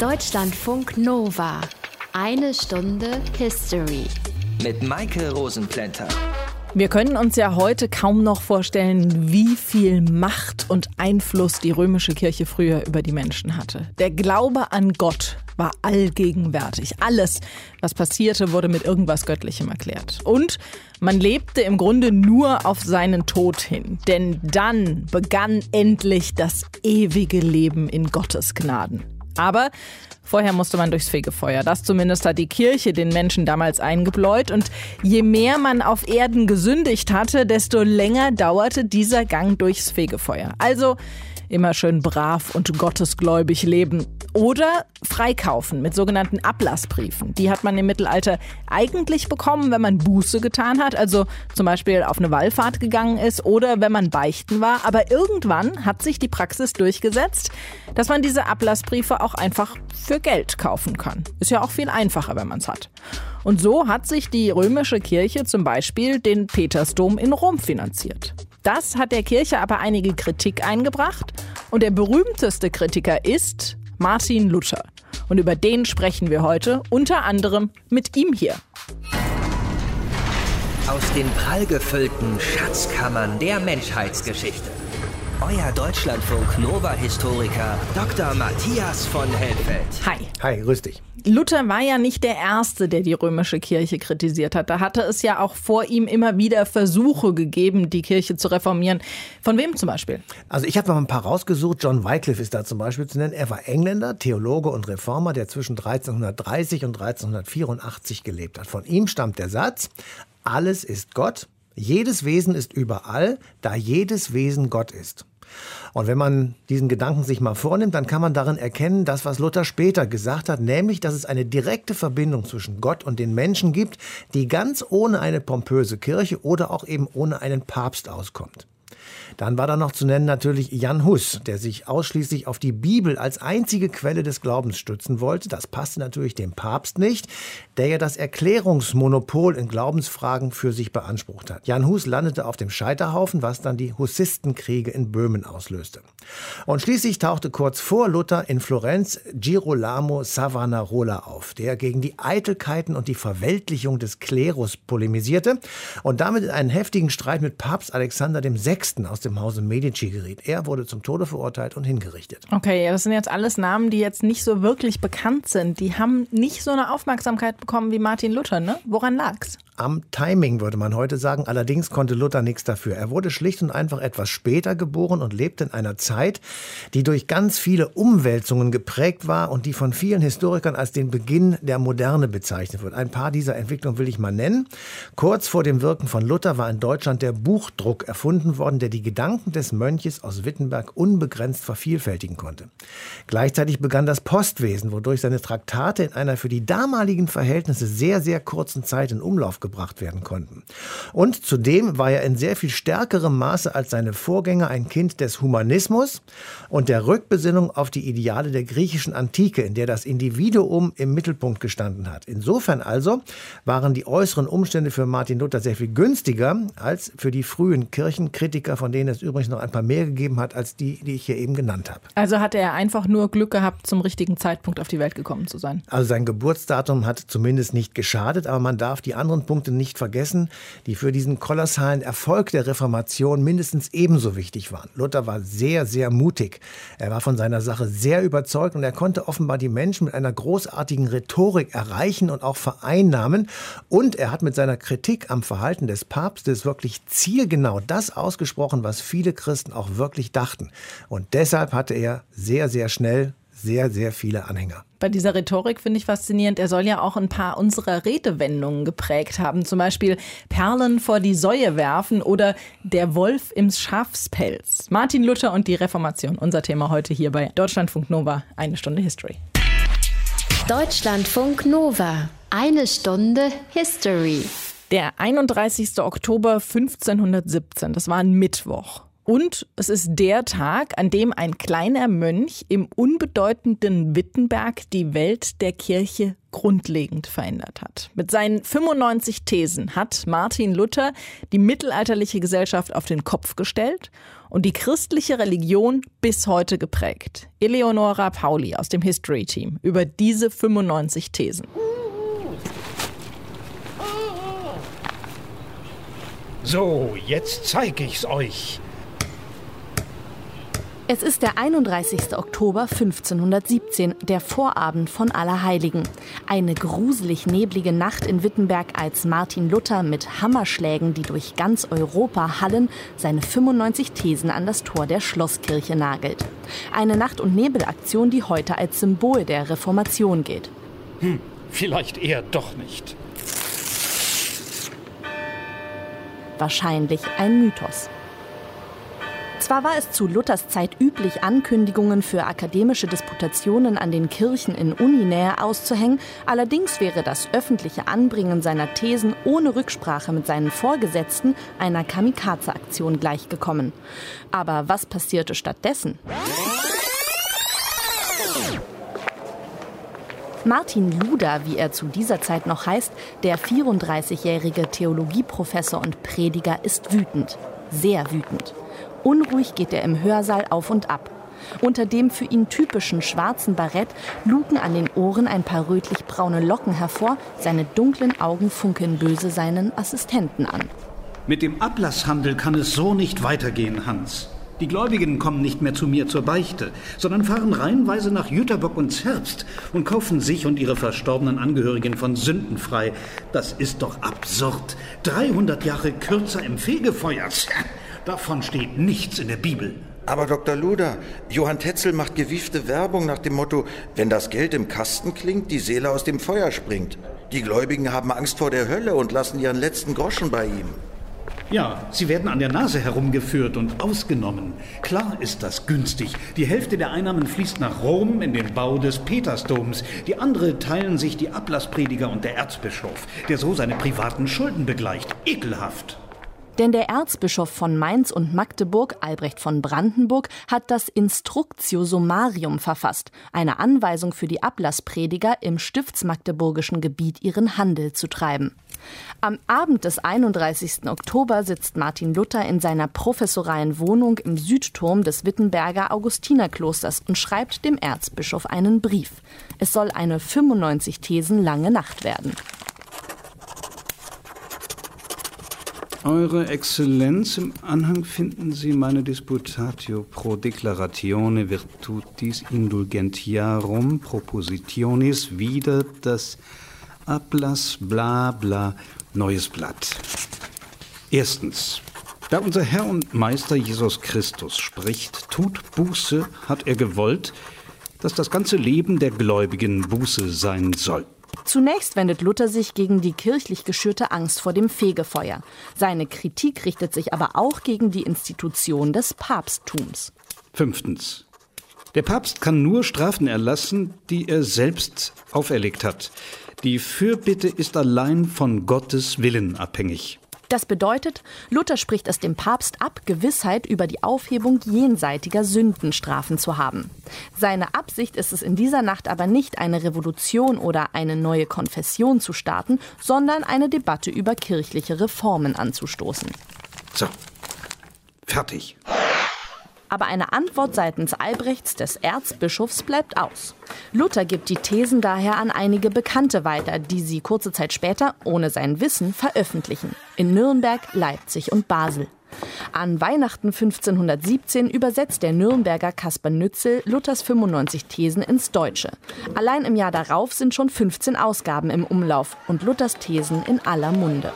Deutschlandfunk Nova. Eine Stunde History. Mit Maike Rosenplanter. Wir können uns ja heute kaum noch vorstellen, wie viel Macht und Einfluss die römische Kirche früher über die Menschen hatte. Der Glaube an Gott war allgegenwärtig. Alles, was passierte, wurde mit irgendwas Göttlichem erklärt. Und man lebte im Grunde nur auf seinen Tod hin. Denn dann begann endlich das ewige Leben in Gottes Gnaden. Aber Vorher musste man durchs Fegefeuer. Das zumindest hat die Kirche den Menschen damals eingebläut. Und je mehr man auf Erden gesündigt hatte, desto länger dauerte dieser Gang durchs Fegefeuer. Also immer schön brav und gottesgläubig leben. Oder freikaufen mit sogenannten Ablassbriefen. Die hat man im Mittelalter eigentlich bekommen, wenn man Buße getan hat, also zum Beispiel auf eine Wallfahrt gegangen ist oder wenn man beichten war. Aber irgendwann hat sich die Praxis durchgesetzt, dass man diese Ablassbriefe auch einfach für Geld kaufen kann. Ist ja auch viel einfacher, wenn man es hat. Und so hat sich die römische Kirche zum Beispiel den Petersdom in Rom finanziert. Das hat der Kirche aber einige Kritik eingebracht und der berühmteste Kritiker ist Martin Luther. Und über den sprechen wir heute unter anderem mit ihm hier. Aus den prallgefüllten Schatzkammern der Menschheitsgeschichte. Euer Deutschlandfunk Nova-Historiker Dr. Matthias von Helfeld. Hi. Hi, grüß dich. Luther war ja nicht der Erste, der die römische Kirche kritisiert hat. Da hatte es ja auch vor ihm immer wieder Versuche gegeben, die Kirche zu reformieren. Von wem zum Beispiel? Also ich habe noch ein paar rausgesucht. John Wycliffe ist da zum Beispiel zu nennen. Er war Engländer, Theologe und Reformer, der zwischen 1330 und 1384 gelebt hat. Von ihm stammt der Satz, alles ist Gott, jedes Wesen ist überall, da jedes Wesen Gott ist. Und wenn man diesen Gedanken sich mal vornimmt, dann kann man darin erkennen, das, was Luther später gesagt hat, nämlich, dass es eine direkte Verbindung zwischen Gott und den Menschen gibt, die ganz ohne eine pompöse Kirche oder auch eben ohne einen Papst auskommt. Dann war da noch zu nennen natürlich Jan Hus, der sich ausschließlich auf die Bibel als einzige Quelle des Glaubens stützen wollte. Das passte natürlich dem Papst nicht, der ja das Erklärungsmonopol in Glaubensfragen für sich beansprucht hat. Jan Hus landete auf dem Scheiterhaufen, was dann die Hussistenkriege in Böhmen auslöste. Und schließlich tauchte kurz vor Luther in Florenz Girolamo Savonarola auf, der gegen die Eitelkeiten und die Verweltlichung des Klerus polemisierte und damit in einen heftigen Streit mit Papst Alexander VI. Aus dem dem Hause Medici geriet. Er wurde zum Tode verurteilt und hingerichtet. Okay, das sind jetzt alles Namen, die jetzt nicht so wirklich bekannt sind. Die haben nicht so eine Aufmerksamkeit bekommen wie Martin Luther, ne? Woran lag's? am Timing, würde man heute sagen. Allerdings konnte Luther nichts dafür. Er wurde schlicht und einfach etwas später geboren und lebte in einer Zeit, die durch ganz viele Umwälzungen geprägt war und die von vielen Historikern als den Beginn der Moderne bezeichnet wird. Ein paar dieser Entwicklungen will ich mal nennen. Kurz vor dem Wirken von Luther war in Deutschland der Buchdruck erfunden worden, der die Gedanken des Mönches aus Wittenberg unbegrenzt vervielfältigen konnte. Gleichzeitig begann das Postwesen, wodurch seine Traktate in einer für die damaligen Verhältnisse sehr, sehr kurzen Zeit in Umlauf gebracht werden konnten. Und zudem war er in sehr viel stärkerem Maße als seine Vorgänger ein Kind des Humanismus und der Rückbesinnung auf die Ideale der griechischen Antike, in der das Individuum im Mittelpunkt gestanden hat. Insofern also waren die äußeren Umstände für Martin Luther sehr viel günstiger als für die frühen Kirchenkritiker, von denen es übrigens noch ein paar mehr gegeben hat als die, die ich hier eben genannt habe. Also hatte er einfach nur Glück gehabt, zum richtigen Zeitpunkt auf die Welt gekommen zu sein. Also sein Geburtsdatum hat zumindest nicht geschadet, aber man darf die anderen Punkte Punkte nicht vergessen, die für diesen kolossalen Erfolg der Reformation mindestens ebenso wichtig waren. Luther war sehr, sehr mutig. Er war von seiner Sache sehr überzeugt und er konnte offenbar die Menschen mit einer großartigen Rhetorik erreichen und auch vereinnahmen. Und er hat mit seiner Kritik am Verhalten des Papstes wirklich zielgenau das ausgesprochen, was viele Christen auch wirklich dachten. Und deshalb hatte er sehr, sehr schnell sehr, sehr viele Anhänger. Bei dieser Rhetorik finde ich faszinierend. Er soll ja auch ein paar unserer Redewendungen geprägt haben. Zum Beispiel Perlen vor die Säue werfen oder der Wolf im Schafspelz. Martin Luther und die Reformation. Unser Thema heute hier bei Deutschlandfunk Nova. Eine Stunde History. Deutschlandfunk Nova. Eine Stunde History. Der 31. Oktober 1517, das war ein Mittwoch. Und es ist der Tag, an dem ein kleiner Mönch im unbedeutenden Wittenberg die Welt der Kirche grundlegend verändert hat. Mit seinen 95 Thesen hat Martin Luther die mittelalterliche Gesellschaft auf den Kopf gestellt und die christliche Religion bis heute geprägt. Eleonora Pauli aus dem History Team über diese 95 Thesen. So, jetzt zeige ich's euch. Es ist der 31. Oktober 1517, der Vorabend von Allerheiligen. Eine gruselig neblige Nacht in Wittenberg, als Martin Luther mit Hammerschlägen, die durch ganz Europa hallen, seine 95 Thesen an das Tor der Schlosskirche nagelt. Eine Nacht- und Nebelaktion, die heute als Symbol der Reformation gilt. Hm, vielleicht eher doch nicht. Wahrscheinlich ein Mythos. Zwar war es zu Luthers Zeit üblich, Ankündigungen für akademische Disputationen an den Kirchen in Uninähe auszuhängen, allerdings wäre das öffentliche Anbringen seiner Thesen ohne Rücksprache mit seinen Vorgesetzten einer Kamikaze-Aktion gleichgekommen. Aber was passierte stattdessen? Martin Luder, wie er zu dieser Zeit noch heißt, der 34-jährige Theologieprofessor und Prediger, ist wütend. Sehr wütend. Unruhig geht er im Hörsaal auf und ab. Unter dem für ihn typischen schwarzen Barett luken an den Ohren ein paar rötlich-braune Locken hervor. Seine dunklen Augen funkeln böse seinen Assistenten an. Mit dem Ablasshandel kann es so nicht weitergehen, Hans. Die Gläubigen kommen nicht mehr zu mir zur Beichte, sondern fahren reihenweise nach Jüterbock und Zerbst und kaufen sich und ihre verstorbenen Angehörigen von Sünden frei. Das ist doch absurd. 300 Jahre kürzer im Fegefeuer. Davon steht nichts in der Bibel. Aber Dr. Luder, Johann Tetzel macht gewiefte Werbung nach dem Motto, wenn das Geld im Kasten klingt, die Seele aus dem Feuer springt. Die Gläubigen haben Angst vor der Hölle und lassen ihren letzten Groschen bei ihm. Ja, sie werden an der Nase herumgeführt und ausgenommen. Klar ist das günstig. Die Hälfte der Einnahmen fließt nach Rom in den Bau des Petersdoms. Die andere teilen sich die Ablassprediger und der Erzbischof, der so seine privaten Schulden begleicht. Ekelhaft. Denn der Erzbischof von Mainz und Magdeburg, Albrecht von Brandenburg, hat das Instructio Summarium verfasst, eine Anweisung für die Ablassprediger, im stiftsmagdeburgischen Gebiet ihren Handel zu treiben. Am Abend des 31. Oktober sitzt Martin Luther in seiner professoralen Wohnung im Südturm des Wittenberger Augustinerklosters und schreibt dem Erzbischof einen Brief. Es soll eine 95 Thesen lange Nacht werden. Eure Exzellenz, im Anhang finden Sie meine Disputatio pro declaratione virtutis indulgentiarum propositionis wieder das Ablass bla bla neues Blatt. Erstens. Da unser Herr und Meister Jesus Christus spricht, tut Buße, hat er gewollt, dass das ganze Leben der Gläubigen Buße sein soll. Zunächst wendet Luther sich gegen die kirchlich geschürte Angst vor dem Fegefeuer. Seine Kritik richtet sich aber auch gegen die Institution des Papsttums. Fünftens. Der Papst kann nur Strafen erlassen, die er selbst auferlegt hat. Die Fürbitte ist allein von Gottes Willen abhängig. Das bedeutet, Luther spricht es dem Papst ab, Gewissheit über die Aufhebung jenseitiger Sündenstrafen zu haben. Seine Absicht ist es in dieser Nacht aber nicht, eine Revolution oder eine neue Konfession zu starten, sondern eine Debatte über kirchliche Reformen anzustoßen. So, fertig. Aber eine Antwort seitens Albrechts des Erzbischofs bleibt aus. Luther gibt die Thesen daher an einige Bekannte weiter, die sie kurze Zeit später, ohne sein Wissen, veröffentlichen. In Nürnberg, Leipzig und Basel. An Weihnachten 1517 übersetzt der Nürnberger Kaspar Nützel Luthers 95 Thesen ins Deutsche. Allein im Jahr darauf sind schon 15 Ausgaben im Umlauf und Luthers Thesen in aller Munde.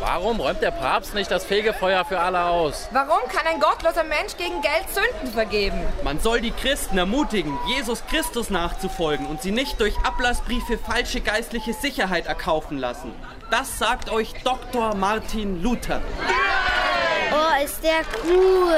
Warum räumt der Papst nicht das Fegefeuer für alle aus? Warum kann ein gottloser Mensch gegen Geld Sünden vergeben? Man soll die Christen ermutigen, Jesus Christus nachzufolgen und sie nicht durch Ablassbriefe falsche geistliche Sicherheit erkaufen lassen. Das sagt euch Dr. Martin Luther. Oh, ist der cool.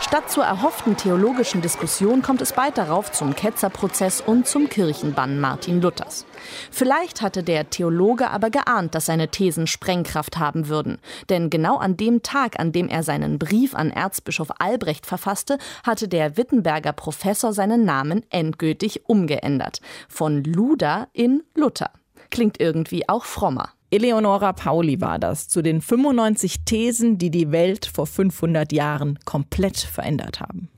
Statt zur erhofften theologischen Diskussion kommt es bald darauf zum Ketzerprozess und zum Kirchenbann Martin Luthers. Vielleicht hatte der Theologe aber geahnt, dass seine Thesen Sprengkraft haben würden. Denn genau an dem Tag, an dem er seinen Brief an Erzbischof Albrecht verfasste, hatte der Wittenberger Professor seinen Namen endgültig umgeändert. Von Luder in Luther. Klingt irgendwie auch frommer. Eleonora Pauli war das zu den 95 Thesen, die die Welt vor 500 Jahren komplett verändert haben.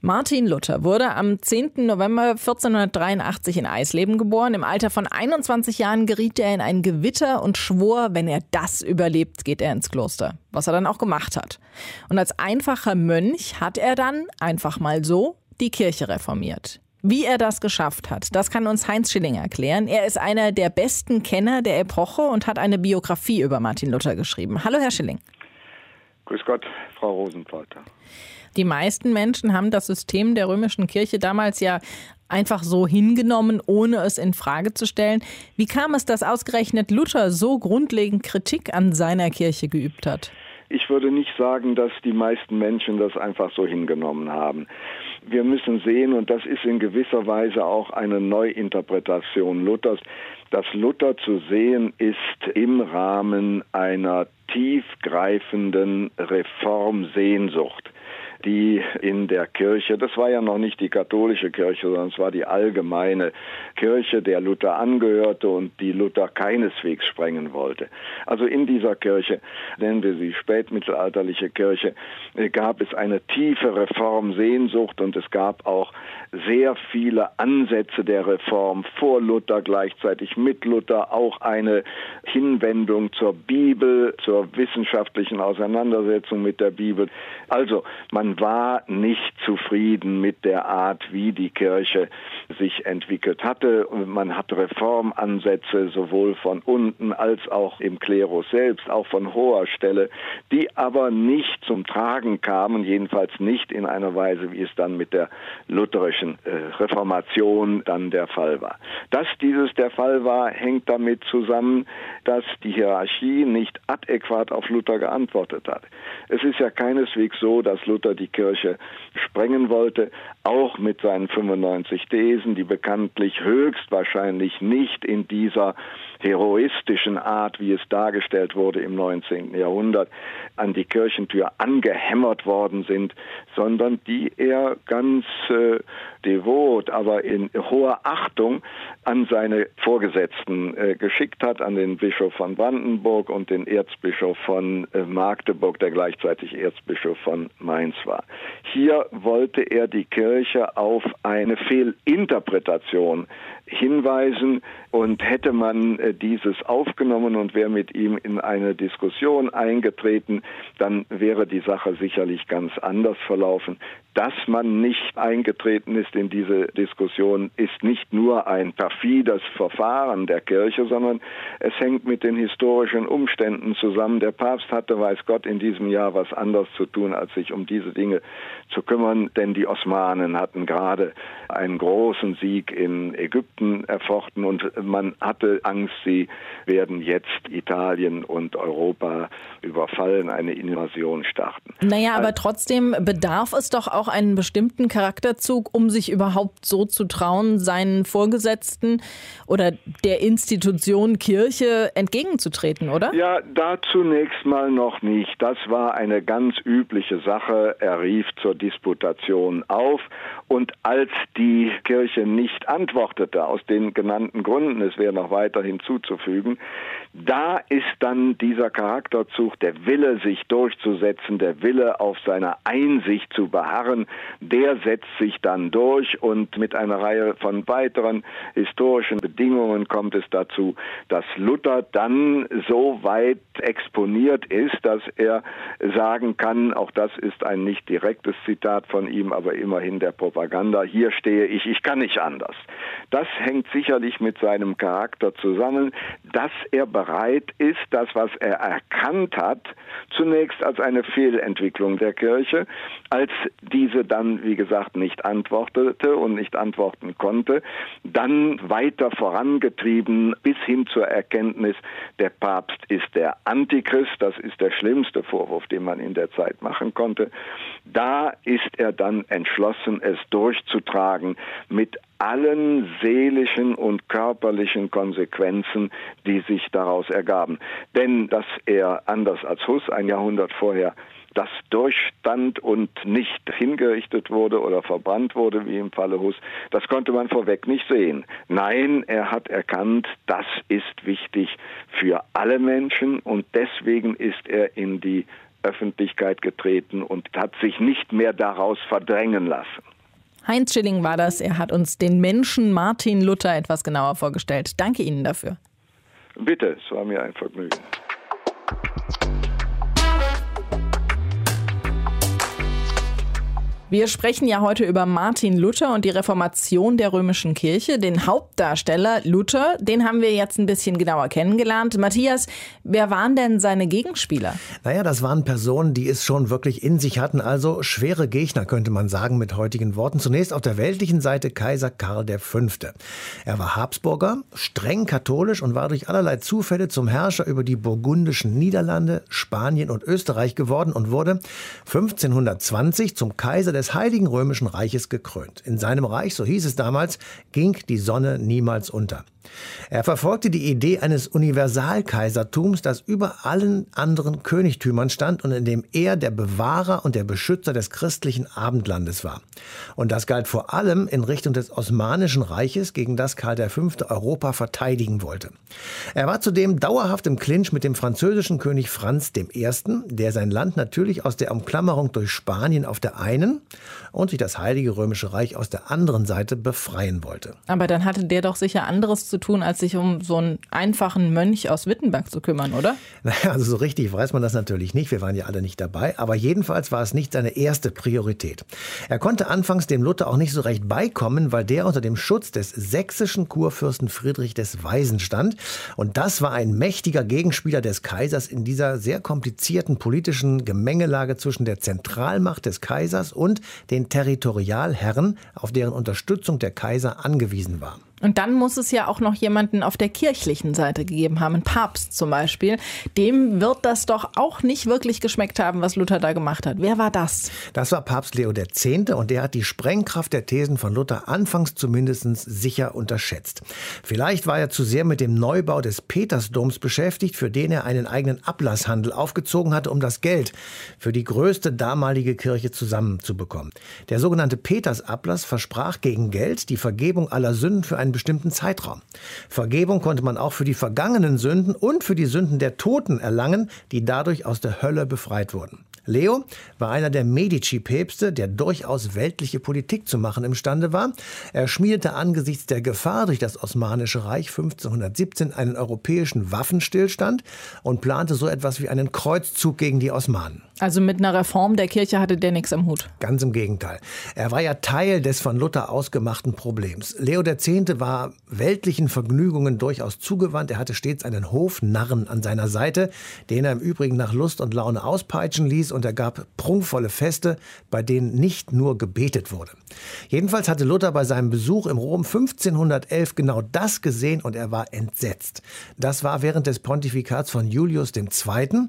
Martin Luther wurde am 10. November 1483 in Eisleben geboren. Im Alter von 21 Jahren geriet er in ein Gewitter und schwor, wenn er das überlebt, geht er ins Kloster. Was er dann auch gemacht hat. Und als einfacher Mönch hat er dann einfach mal so die Kirche reformiert. Wie er das geschafft hat, das kann uns Heinz Schilling erklären. Er ist einer der besten Kenner der Epoche und hat eine Biografie über Martin Luther geschrieben. Hallo, Herr Schilling. Grüß Gott, Frau Rosenpolter. Die meisten Menschen haben das System der römischen Kirche damals ja einfach so hingenommen, ohne es in Frage zu stellen. Wie kam es, dass ausgerechnet Luther so grundlegend Kritik an seiner Kirche geübt hat? Ich würde nicht sagen, dass die meisten Menschen das einfach so hingenommen haben. Wir müssen sehen, und das ist in gewisser Weise auch eine Neuinterpretation Luthers, dass Luther zu sehen ist im Rahmen einer tiefgreifenden Reformsehnsucht die in der Kirche, das war ja noch nicht die katholische Kirche, sondern es war die allgemeine Kirche, der Luther angehörte und die Luther keineswegs sprengen wollte. Also in dieser Kirche, nennen wir sie spätmittelalterliche Kirche, gab es eine tiefe Reformsehnsucht und es gab auch sehr viele Ansätze der Reform vor Luther, gleichzeitig mit Luther, auch eine Hinwendung zur Bibel, zur wissenschaftlichen Auseinandersetzung mit der Bibel. Also man war nicht zufrieden mit der Art, wie die Kirche sich entwickelt hatte. Man hat Reformansätze sowohl von unten als auch im Klerus selbst, auch von hoher Stelle, die aber nicht zum Tragen kamen, jedenfalls nicht in einer Weise, wie es dann mit der lutherischen äh, Reformation dann der Fall war. Dass dieses der Fall war, hängt damit zusammen, dass die Hierarchie nicht adäquat auf Luther geantwortet hat. Es ist ja keineswegs so, dass Luther die Kirche sprengen wollte, auch mit seinen 95 Thesen, die bekanntlich höchstwahrscheinlich nicht in dieser heroistischen Art, wie es dargestellt wurde im 19. Jahrhundert, an die Kirchentür angehämmert worden sind, sondern die er ganz äh, devot, aber in hoher Achtung an seine Vorgesetzten äh, geschickt hat, an den Bischof von Brandenburg und den Erzbischof von äh, Magdeburg, der gleichzeitig Erzbischof von Mainz war. Hier wollte er die Kirche auf eine Fehlinterpretation hinweisen und hätte man äh, dieses aufgenommen und wäre mit ihm in eine Diskussion eingetreten, dann wäre die Sache sicherlich ganz anders verlaufen. Dass man nicht eingetreten ist in diese Diskussion, ist nicht nur ein perfides Verfahren der Kirche, sondern es hängt mit den historischen Umständen zusammen. Der Papst hatte, weiß Gott, in diesem Jahr was anderes zu tun, als sich um diese Dinge zu kümmern, denn die Osmanen hatten gerade einen großen Sieg in Ägypten erfochten und man hatte Angst, sie werden jetzt Italien und Europa überfallen, eine Invasion starten. Naja, aber also, trotzdem bedarf es doch auch einen bestimmten Charakterzug, um sich überhaupt so zu trauen, seinen Vorgesetzten oder der Institution Kirche entgegenzutreten, oder? Ja, da zunächst mal noch nicht. Das war eine ganz übliche Sache. Er rief zur Disputation auf und als die Kirche nicht antwortete, aus den genannten Gründen, es wäre noch weiter hinzuzufügen, da ist dann dieser Charakterzug, der Wille, sich durchzusetzen, der Wille, auf seiner Einsicht zu beharren, der setzt sich dann durch und mit einer Reihe von weiteren historischen Bedingungen kommt es dazu, dass Luther dann so weit exponiert ist, dass er sagen kann, auch das ist ein nicht direktes Zitat von ihm, aber immerhin der Propaganda, hier verstehe ich, ich kann nicht anders. Das hängt sicherlich mit seinem Charakter zusammen, dass er bereit ist, das, was er erkannt hat, zunächst als eine Fehlentwicklung der Kirche, als diese dann, wie gesagt, nicht antwortete und nicht antworten konnte, dann weiter vorangetrieben bis hin zur Erkenntnis, der Papst ist der Antichrist, das ist der schlimmste Vorwurf, den man in der Zeit machen konnte. Da ist er dann entschlossen, es durchzutragen mit allen seelischen und körperlichen Konsequenzen, die sich daraus ergaben. Denn dass er anders als Huss ein Jahrhundert vorher das durchstand und nicht hingerichtet wurde oder verbrannt wurde, wie im Falle Hus, das konnte man vorweg nicht sehen. Nein, er hat erkannt, das ist wichtig für alle Menschen und deswegen ist er in die Öffentlichkeit getreten und hat sich nicht mehr daraus verdrängen lassen. Heinz Schilling war das. Er hat uns den Menschen Martin Luther etwas genauer vorgestellt. Danke Ihnen dafür. Bitte, es war mir ein Vergnügen. Wir sprechen ja heute über Martin Luther und die Reformation der römischen Kirche. Den Hauptdarsteller Luther, den haben wir jetzt ein bisschen genauer kennengelernt. Matthias, wer waren denn seine Gegenspieler? Naja, das waren Personen, die es schon wirklich in sich hatten, also schwere Gegner, könnte man sagen mit heutigen Worten. Zunächst auf der weltlichen Seite Kaiser Karl V. Er war Habsburger, streng katholisch und war durch allerlei Zufälle zum Herrscher über die burgundischen Niederlande, Spanien und Österreich geworden und wurde 1520 zum Kaiser des des Heiligen Römischen Reiches gekrönt. In seinem Reich, so hieß es damals, ging die Sonne niemals unter. Er verfolgte die Idee eines Universalkaisertums, das über allen anderen Königtümern stand und in dem er der Bewahrer und der Beschützer des christlichen Abendlandes war. Und das galt vor allem in Richtung des Osmanischen Reiches, gegen das Karl V. Europa verteidigen wollte. Er war zudem dauerhaft im Clinch mit dem französischen König Franz I., der sein Land natürlich aus der Umklammerung durch Spanien auf der einen und sich das Heilige Römische Reich aus der anderen Seite befreien wollte. Aber dann hatte der doch sicher anderes zu tun, als sich um so einen einfachen Mönch aus Wittenberg zu kümmern, oder? Naja, also so richtig weiß man das natürlich nicht. Wir waren ja alle nicht dabei. Aber jedenfalls war es nicht seine erste Priorität. Er konnte anfangs dem Luther auch nicht so recht beikommen, weil der unter dem Schutz des sächsischen Kurfürsten Friedrich des Weisen stand. Und das war ein mächtiger Gegenspieler des Kaisers in dieser sehr komplizierten politischen Gemengelage zwischen der Zentralmacht des Kaisers und Territorialherren, auf deren Unterstützung der Kaiser angewiesen war. Und dann muss es ja auch noch jemanden auf der kirchlichen Seite gegeben haben, ein Papst zum Beispiel. Dem wird das doch auch nicht wirklich geschmeckt haben, was Luther da gemacht hat. Wer war das? Das war Papst Leo X. und der hat die Sprengkraft der Thesen von Luther anfangs zumindest sicher unterschätzt. Vielleicht war er zu sehr mit dem Neubau des Petersdoms beschäftigt, für den er einen eigenen Ablasshandel aufgezogen hatte, um das Geld für die größte damalige Kirche zusammenzubekommen. Der sogenannte Petersablass versprach gegen Geld die Vergebung aller Sünden für einen bestimmten Zeitraum. Vergebung konnte man auch für die vergangenen Sünden und für die Sünden der Toten erlangen, die dadurch aus der Hölle befreit wurden. Leo war einer der Medici-Päpste, der durchaus weltliche Politik zu machen imstande war. Er schmiedete angesichts der Gefahr durch das Osmanische Reich 1517 einen europäischen Waffenstillstand und plante so etwas wie einen Kreuzzug gegen die Osmanen. Also mit einer Reform der Kirche hatte der nichts am Hut. Ganz im Gegenteil. Er war ja Teil des von Luther ausgemachten Problems. Leo X. war weltlichen Vergnügungen durchaus zugewandt. Er hatte stets einen Hofnarren an seiner Seite, den er im Übrigen nach Lust und Laune auspeitschen ließ und er gab prunkvolle Feste, bei denen nicht nur gebetet wurde. Jedenfalls hatte Luther bei seinem Besuch im Rom 1511 genau das gesehen und er war entsetzt. Das war während des Pontifikats von Julius II.,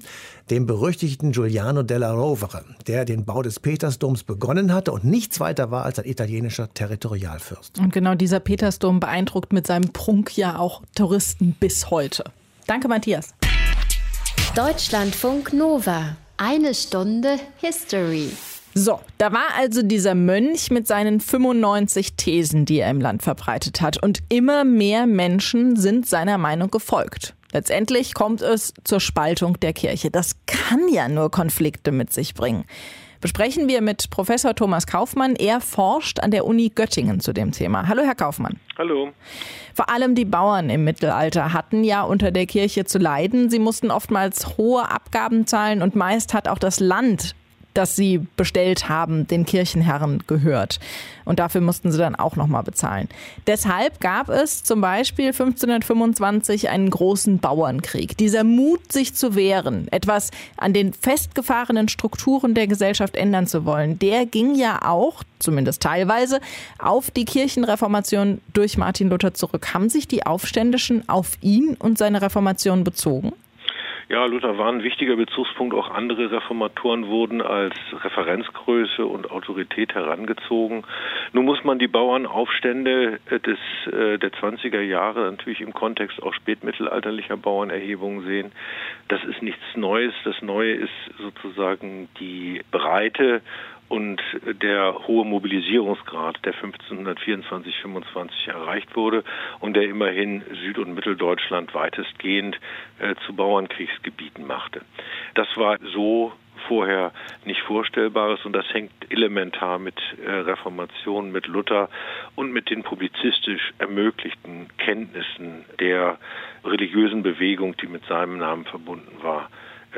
dem berüchtigten Giuliano della Rovere, der den Bau des Petersdoms begonnen hatte und nichts weiter war als ein italienischer Territorialfürst. Und genau dieser Petersdom beeindruckt mit seinem Prunk ja auch Touristen bis heute. Danke, Matthias. Deutschlandfunk Nova. Eine Stunde History. So, da war also dieser Mönch mit seinen 95 Thesen, die er im Land verbreitet hat. Und immer mehr Menschen sind seiner Meinung gefolgt. Letztendlich kommt es zur Spaltung der Kirche. Das kann ja nur Konflikte mit sich bringen. Besprechen wir mit Professor Thomas Kaufmann. Er forscht an der Uni Göttingen zu dem Thema. Hallo, Herr Kaufmann. Hallo. Vor allem die Bauern im Mittelalter hatten ja unter der Kirche zu leiden. Sie mussten oftmals hohe Abgaben zahlen und meist hat auch das Land das sie bestellt haben, den Kirchenherren gehört. Und dafür mussten sie dann auch nochmal bezahlen. Deshalb gab es zum Beispiel 1525 einen großen Bauernkrieg. Dieser Mut, sich zu wehren, etwas an den festgefahrenen Strukturen der Gesellschaft ändern zu wollen, der ging ja auch, zumindest teilweise, auf die Kirchenreformation durch Martin Luther zurück. Haben sich die Aufständischen auf ihn und seine Reformation bezogen? Ja, Luther war ein wichtiger Bezugspunkt. Auch andere Reformatoren wurden als Referenzgröße und Autorität herangezogen. Nun muss man die Bauernaufstände äh, des, äh, der 20er Jahre natürlich im Kontext auch spätmittelalterlicher Bauernerhebungen sehen. Das ist nichts Neues. Das Neue ist sozusagen die Breite und der hohe Mobilisierungsgrad, der 1524, 25 erreicht wurde und der immerhin Süd- und Mitteldeutschland weitestgehend äh, zu Bauernkriegsgebieten machte. Das war so vorher nicht Vorstellbares und das hängt elementar mit äh, Reformation, mit Luther und mit den publizistisch ermöglichten Kenntnissen der religiösen Bewegung, die mit seinem Namen verbunden war,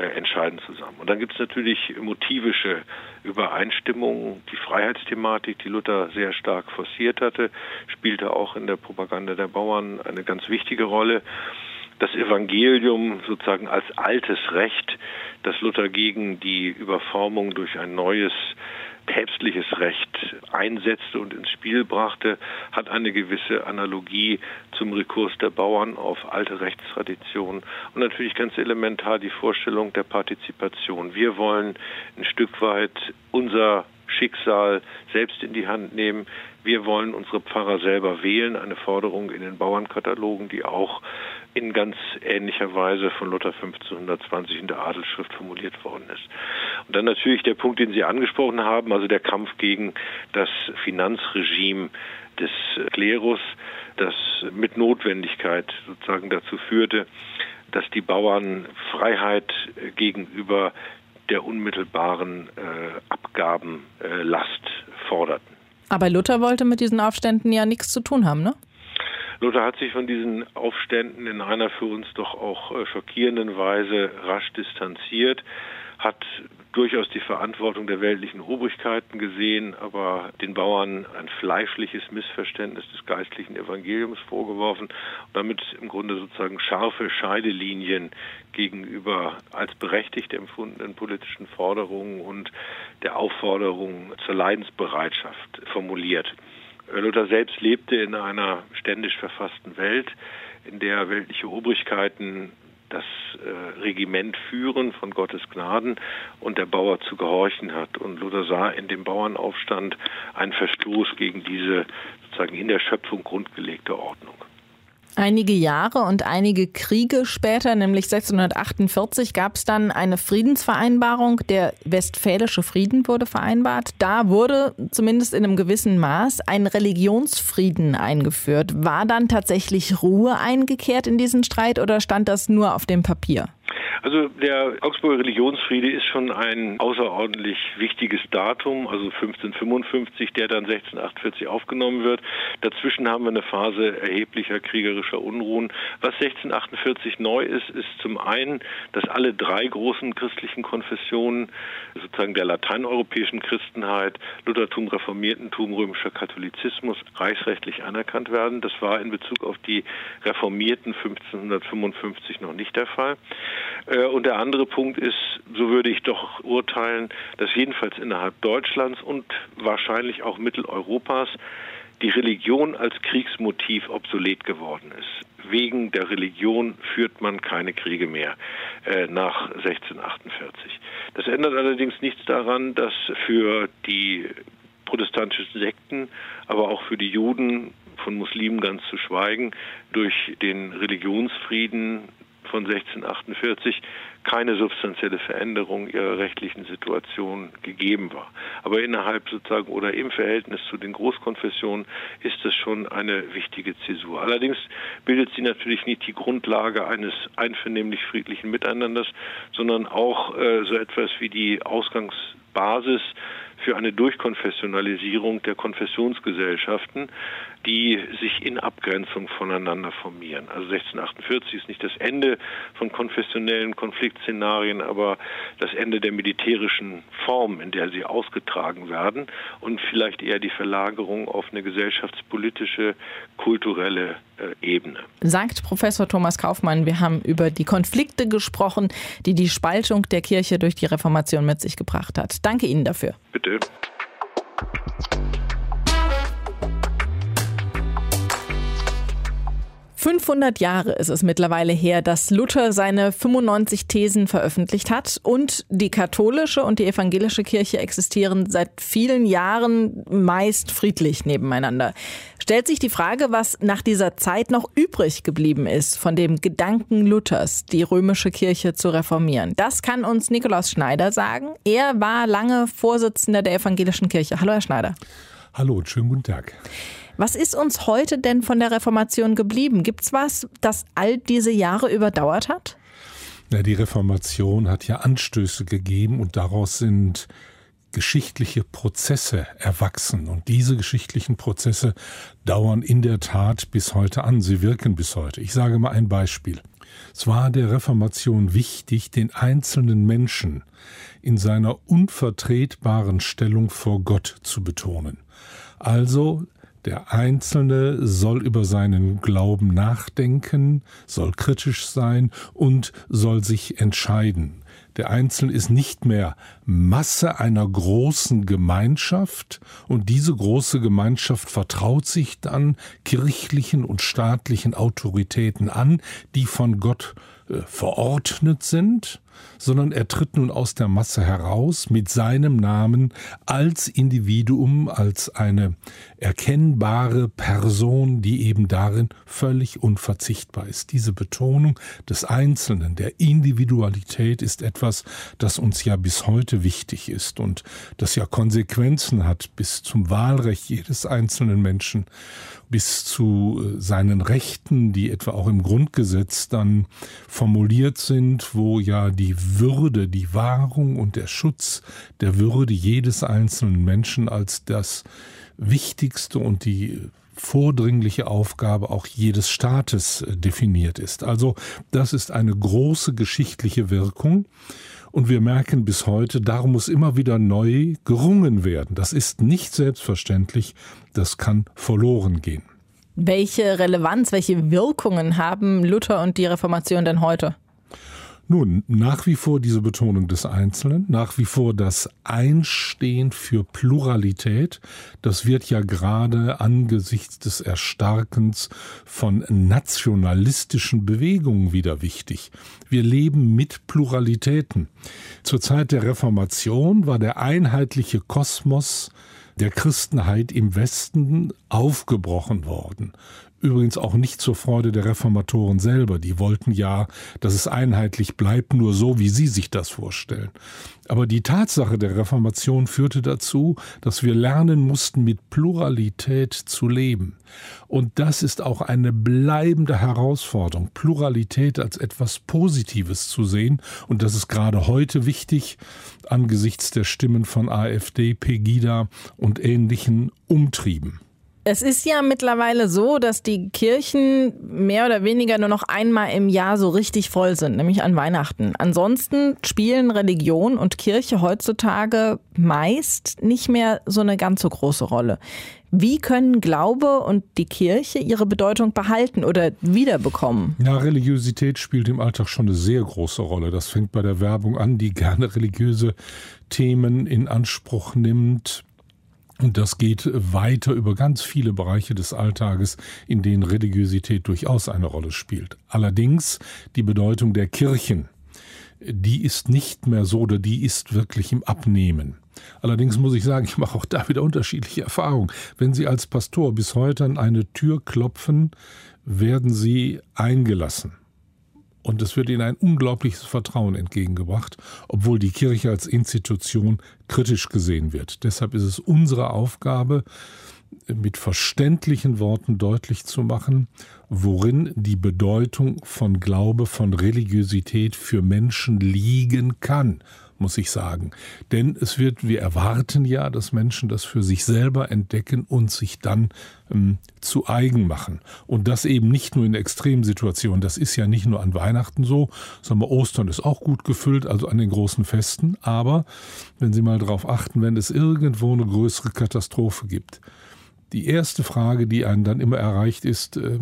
entscheidend zusammen. Und dann gibt es natürlich motivische Übereinstimmungen. Die Freiheitsthematik, die Luther sehr stark forciert hatte, spielte auch in der Propaganda der Bauern eine ganz wichtige Rolle. Das Evangelium sozusagen als altes Recht, das Luther gegen die Überformung durch ein neues päpstliches Recht einsetzte und ins Spiel brachte, hat eine gewisse Analogie zum Rekurs der Bauern auf alte Rechtstraditionen und natürlich ganz elementar die Vorstellung der Partizipation. Wir wollen ein Stück weit unser Schicksal selbst in die Hand nehmen. Wir wollen unsere Pfarrer selber wählen, eine Forderung in den Bauernkatalogen, die auch in ganz ähnlicher Weise von Luther 1520 in der Adelsschrift formuliert worden ist. Und dann natürlich der Punkt, den Sie angesprochen haben, also der Kampf gegen das Finanzregime des Klerus, das mit Notwendigkeit sozusagen dazu führte, dass die Bauern Freiheit gegenüber der unmittelbaren äh, Abgabenlast äh, forderten. Aber Luther wollte mit diesen Aufständen ja nichts zu tun haben, ne? Luther hat sich von diesen Aufständen in einer für uns doch auch äh, schockierenden Weise rasch distanziert, hat durchaus die Verantwortung der weltlichen Obrigkeiten gesehen, aber den Bauern ein fleischliches Missverständnis des geistlichen Evangeliums vorgeworfen und damit im Grunde sozusagen scharfe Scheidelinien gegenüber als berechtigt empfundenen politischen Forderungen und der Aufforderung zur Leidensbereitschaft formuliert. Luther selbst lebte in einer ständisch verfassten Welt, in der weltliche Obrigkeiten das äh, Regiment führen von Gottes Gnaden und der Bauer zu gehorchen hat. Und Luther sah in dem Bauernaufstand einen Verstoß gegen diese sozusagen in der Schöpfung grundgelegte Ordnung. Einige Jahre und einige Kriege später, nämlich 1648, gab es dann eine Friedensvereinbarung. Der Westfälische Frieden wurde vereinbart. Da wurde zumindest in einem gewissen Maß ein Religionsfrieden eingeführt. War dann tatsächlich Ruhe eingekehrt in diesen Streit oder stand das nur auf dem Papier? Also der Augsburger Religionsfriede ist schon ein außerordentlich wichtiges Datum, also 1555, der dann 1648 aufgenommen wird. Dazwischen haben wir eine Phase erheblicher kriegerischer Unruhen. Was 1648 neu ist, ist zum einen, dass alle drei großen christlichen Konfessionen sozusagen der lateineuropäischen Christenheit, Luthertum, Reformiertentum, römischer Katholizismus reichsrechtlich anerkannt werden. Das war in Bezug auf die Reformierten 1555 noch nicht der Fall. Äh, und der andere Punkt ist, so würde ich doch urteilen, dass jedenfalls innerhalb Deutschlands und wahrscheinlich auch Mitteleuropas die Religion als Kriegsmotiv obsolet geworden ist. Wegen der Religion führt man keine Kriege mehr äh, nach 1648. Das ändert allerdings nichts daran, dass für die protestantischen Sekten, aber auch für die Juden, von Muslimen ganz zu schweigen, durch den Religionsfrieden von 1648 keine substanzielle Veränderung ihrer rechtlichen Situation gegeben war. Aber innerhalb sozusagen oder im Verhältnis zu den Großkonfessionen ist es schon eine wichtige Zäsur. Allerdings bildet sie natürlich nicht die Grundlage eines einvernehmlich friedlichen Miteinanders, sondern auch äh, so etwas wie die Ausgangs Basis für eine Durchkonfessionalisierung der Konfessionsgesellschaften, die sich in Abgrenzung voneinander formieren. Also 1648 ist nicht das Ende von konfessionellen Konfliktszenarien, aber das Ende der militärischen Form, in der sie ausgetragen werden und vielleicht eher die Verlagerung auf eine gesellschaftspolitische, kulturelle Ebene. Sagt Professor Thomas Kaufmann, wir haben über die Konflikte gesprochen, die die Spaltung der Kirche durch die Reformation mit sich gebracht hat. Danke Ihnen dafür. Bitte. 500 Jahre ist es mittlerweile her, dass Luther seine 95 Thesen veröffentlicht hat und die katholische und die evangelische Kirche existieren seit vielen Jahren meist friedlich nebeneinander. Stellt sich die Frage, was nach dieser Zeit noch übrig geblieben ist von dem Gedanken Luthers, die römische Kirche zu reformieren. Das kann uns Nikolaus Schneider sagen. Er war lange Vorsitzender der evangelischen Kirche. Hallo, Herr Schneider. Hallo und schönen guten Tag. Was ist uns heute denn von der Reformation geblieben? Gibt es was, das all diese Jahre überdauert hat? Ja, die Reformation hat ja Anstöße gegeben und daraus sind geschichtliche Prozesse erwachsen. Und diese geschichtlichen Prozesse dauern in der Tat bis heute an. Sie wirken bis heute. Ich sage mal ein Beispiel. Es war der Reformation wichtig, den einzelnen Menschen in seiner unvertretbaren Stellung vor Gott zu betonen. Also der Einzelne soll über seinen Glauben nachdenken, soll kritisch sein und soll sich entscheiden. Der Einzelne ist nicht mehr Masse einer großen Gemeinschaft und diese große Gemeinschaft vertraut sich dann kirchlichen und staatlichen Autoritäten an, die von Gott äh, verordnet sind sondern er tritt nun aus der Masse heraus mit seinem Namen als Individuum, als eine erkennbare Person, die eben darin völlig unverzichtbar ist. Diese Betonung des Einzelnen, der Individualität ist etwas, das uns ja bis heute wichtig ist und das ja Konsequenzen hat bis zum Wahlrecht jedes einzelnen Menschen bis zu äh, seinen Rechten, die etwa auch im Grundgesetz dann formuliert sind, wo ja die Würde, die Wahrung und der Schutz der Würde jedes einzelnen Menschen als das wichtigste und die vordringliche Aufgabe auch jedes Staates äh, definiert ist. Also das ist eine große geschichtliche Wirkung. Und wir merken bis heute, darum muss immer wieder neu gerungen werden. Das ist nicht selbstverständlich, das kann verloren gehen. Welche Relevanz, welche Wirkungen haben Luther und die Reformation denn heute? Nun, nach wie vor diese Betonung des Einzelnen, nach wie vor das Einstehen für Pluralität, das wird ja gerade angesichts des Erstarkens von nationalistischen Bewegungen wieder wichtig. Wir leben mit Pluralitäten. Zur Zeit der Reformation war der einheitliche Kosmos der Christenheit im Westen aufgebrochen worden. Übrigens auch nicht zur Freude der Reformatoren selber. Die wollten ja, dass es einheitlich bleibt, nur so, wie sie sich das vorstellen. Aber die Tatsache der Reformation führte dazu, dass wir lernen mussten, mit Pluralität zu leben. Und das ist auch eine bleibende Herausforderung, Pluralität als etwas Positives zu sehen. Und das ist gerade heute wichtig angesichts der Stimmen von AfD, Pegida und ähnlichen Umtrieben. Es ist ja mittlerweile so, dass die Kirchen mehr oder weniger nur noch einmal im Jahr so richtig voll sind, nämlich an Weihnachten. Ansonsten spielen Religion und Kirche heutzutage meist nicht mehr so eine ganz so große Rolle. Wie können Glaube und die Kirche ihre Bedeutung behalten oder wiederbekommen? Ja, Religiosität spielt im Alltag schon eine sehr große Rolle. Das fängt bei der Werbung an, die gerne religiöse Themen in Anspruch nimmt. Und das geht weiter über ganz viele Bereiche des Alltages, in denen Religiosität durchaus eine Rolle spielt. Allerdings die Bedeutung der Kirchen, die ist nicht mehr so oder die ist wirklich im Abnehmen. Allerdings muss ich sagen, ich mache auch da wieder unterschiedliche Erfahrungen. Wenn Sie als Pastor bis heute an eine Tür klopfen, werden Sie eingelassen. Und es wird ihnen ein unglaubliches Vertrauen entgegengebracht, obwohl die Kirche als Institution kritisch gesehen wird. Deshalb ist es unsere Aufgabe, mit verständlichen Worten deutlich zu machen, worin die Bedeutung von Glaube, von Religiosität für Menschen liegen kann. Muss ich sagen. Denn es wird, wir erwarten ja, dass Menschen das für sich selber entdecken und sich dann ähm, zu eigen machen. Und das eben nicht nur in Extremsituationen. Das ist ja nicht nur an Weihnachten so, sondern Ostern ist auch gut gefüllt, also an den großen Festen. Aber wenn Sie mal darauf achten, wenn es irgendwo eine größere Katastrophe gibt, die erste Frage, die einen dann immer erreicht, ist, äh,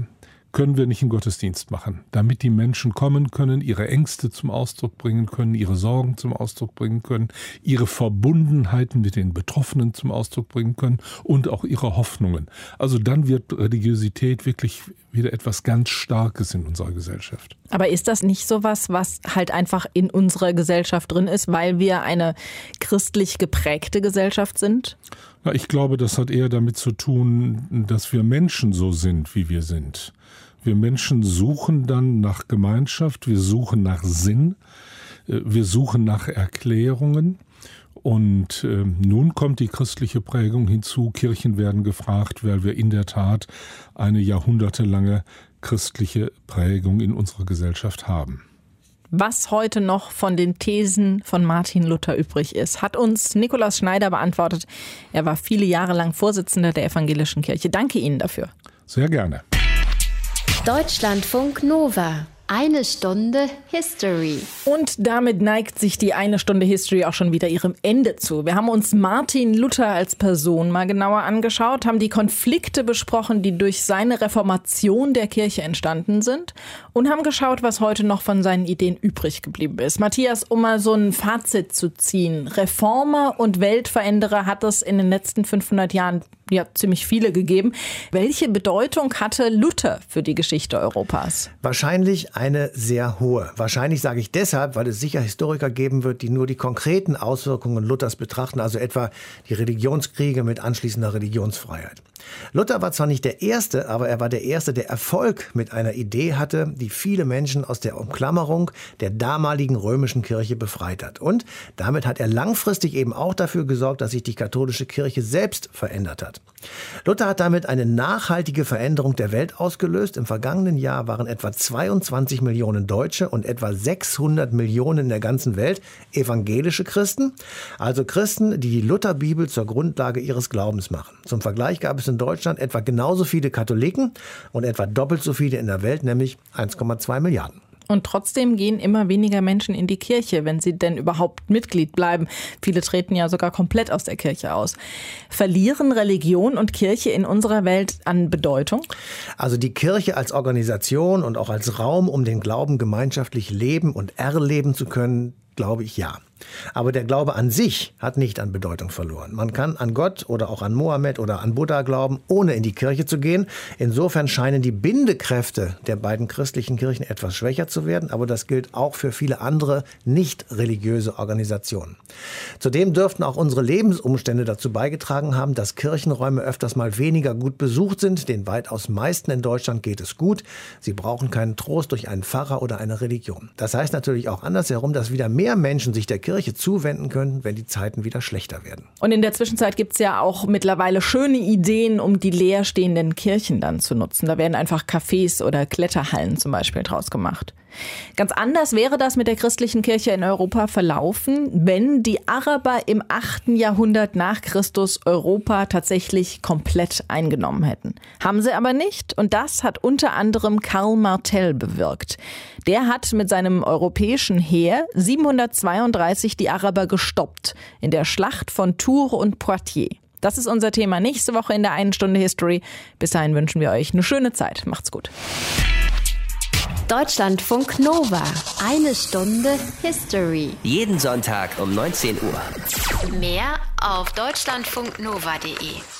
können wir nicht einen Gottesdienst machen, damit die Menschen kommen können, ihre Ängste zum Ausdruck bringen können, ihre Sorgen zum Ausdruck bringen können, ihre Verbundenheiten mit den Betroffenen zum Ausdruck bringen können und auch ihre Hoffnungen. Also dann wird Religiosität wirklich wieder etwas ganz Starkes in unserer Gesellschaft. Aber ist das nicht so was, was halt einfach in unserer Gesellschaft drin ist, weil wir eine christlich geprägte Gesellschaft sind? Na, ich glaube, das hat eher damit zu tun, dass wir Menschen so sind, wie wir sind. Wir Menschen suchen dann nach Gemeinschaft, wir suchen nach Sinn, äh, wir suchen nach Erklärungen. Und äh, nun kommt die christliche Prägung hinzu. Kirchen werden gefragt, weil wir in der Tat eine jahrhundertelange christliche Prägung in unserer Gesellschaft haben. Was heute noch von den Thesen von Martin Luther übrig ist, hat uns Nikolaus Schneider beantwortet. Er war viele Jahre lang Vorsitzender der Evangelischen Kirche. Danke Ihnen dafür. Sehr gerne. Deutschlandfunk Nova. Eine Stunde History. Und damit neigt sich die eine Stunde History auch schon wieder ihrem Ende zu. Wir haben uns Martin Luther als Person mal genauer angeschaut, haben die Konflikte besprochen, die durch seine Reformation der Kirche entstanden sind und haben geschaut, was heute noch von seinen Ideen übrig geblieben ist. Matthias, um mal so ein Fazit zu ziehen. Reformer und Weltveränderer hat es in den letzten 500 Jahren ja ziemlich viele gegeben. Welche Bedeutung hatte Luther für die Geschichte Europas? Wahrscheinlich eine sehr hohe. Wahrscheinlich sage ich deshalb, weil es sicher Historiker geben wird, die nur die konkreten Auswirkungen Luthers betrachten, also etwa die Religionskriege mit anschließender Religionsfreiheit. Luther war zwar nicht der Erste, aber er war der Erste, der Erfolg mit einer Idee hatte, die viele Menschen aus der Umklammerung der damaligen römischen Kirche befreit hat. Und damit hat er langfristig eben auch dafür gesorgt, dass sich die katholische Kirche selbst verändert hat. Luther hat damit eine nachhaltige Veränderung der Welt ausgelöst. Im vergangenen Jahr waren etwa 22 Millionen Deutsche und etwa 600 Millionen in der ganzen Welt evangelische Christen, also Christen, die die Lutherbibel zur Grundlage ihres Glaubens machen. Zum Vergleich gab es in Deutschland etwa genauso viele Katholiken und etwa doppelt so viele in der Welt, nämlich 1,2 Milliarden. Und trotzdem gehen immer weniger Menschen in die Kirche, wenn sie denn überhaupt Mitglied bleiben. Viele treten ja sogar komplett aus der Kirche aus. Verlieren Religion und Kirche in unserer Welt an Bedeutung? Also die Kirche als Organisation und auch als Raum, um den Glauben gemeinschaftlich leben und erleben zu können, glaube ich ja. Aber der Glaube an sich hat nicht an Bedeutung verloren. Man kann an Gott oder auch an Mohammed oder an Buddha glauben, ohne in die Kirche zu gehen. Insofern scheinen die Bindekräfte der beiden christlichen Kirchen etwas schwächer zu werden, aber das gilt auch für viele andere nicht religiöse Organisationen. Zudem dürften auch unsere Lebensumstände dazu beigetragen haben, dass Kirchenräume öfters mal weniger gut besucht sind. Den weitaus meisten in Deutschland geht es gut. Sie brauchen keinen Trost durch einen Pfarrer oder eine Religion. Das heißt natürlich auch andersherum, dass wieder mehr Menschen sich der Kirche zuwenden können, wenn die Zeiten wieder schlechter werden. Und in der Zwischenzeit gibt es ja auch mittlerweile schöne Ideen, um die leerstehenden Kirchen dann zu nutzen. Da werden einfach Cafés oder Kletterhallen zum Beispiel draus gemacht. Ganz anders wäre das mit der christlichen Kirche in Europa verlaufen, wenn die Araber im 8. Jahrhundert nach Christus Europa tatsächlich komplett eingenommen hätten. Haben sie aber nicht und das hat unter anderem Karl Martel bewirkt. Der hat mit seinem europäischen Heer 732 die Araber gestoppt in der Schlacht von Tours und Poitiers. Das ist unser Thema nächste Woche in der einen Stunde History. Bis dahin wünschen wir euch eine schöne Zeit. Macht's gut. Deutschlandfunk Nova. Eine Stunde History. Jeden Sonntag um 19 Uhr. Mehr auf deutschlandfunknova.de.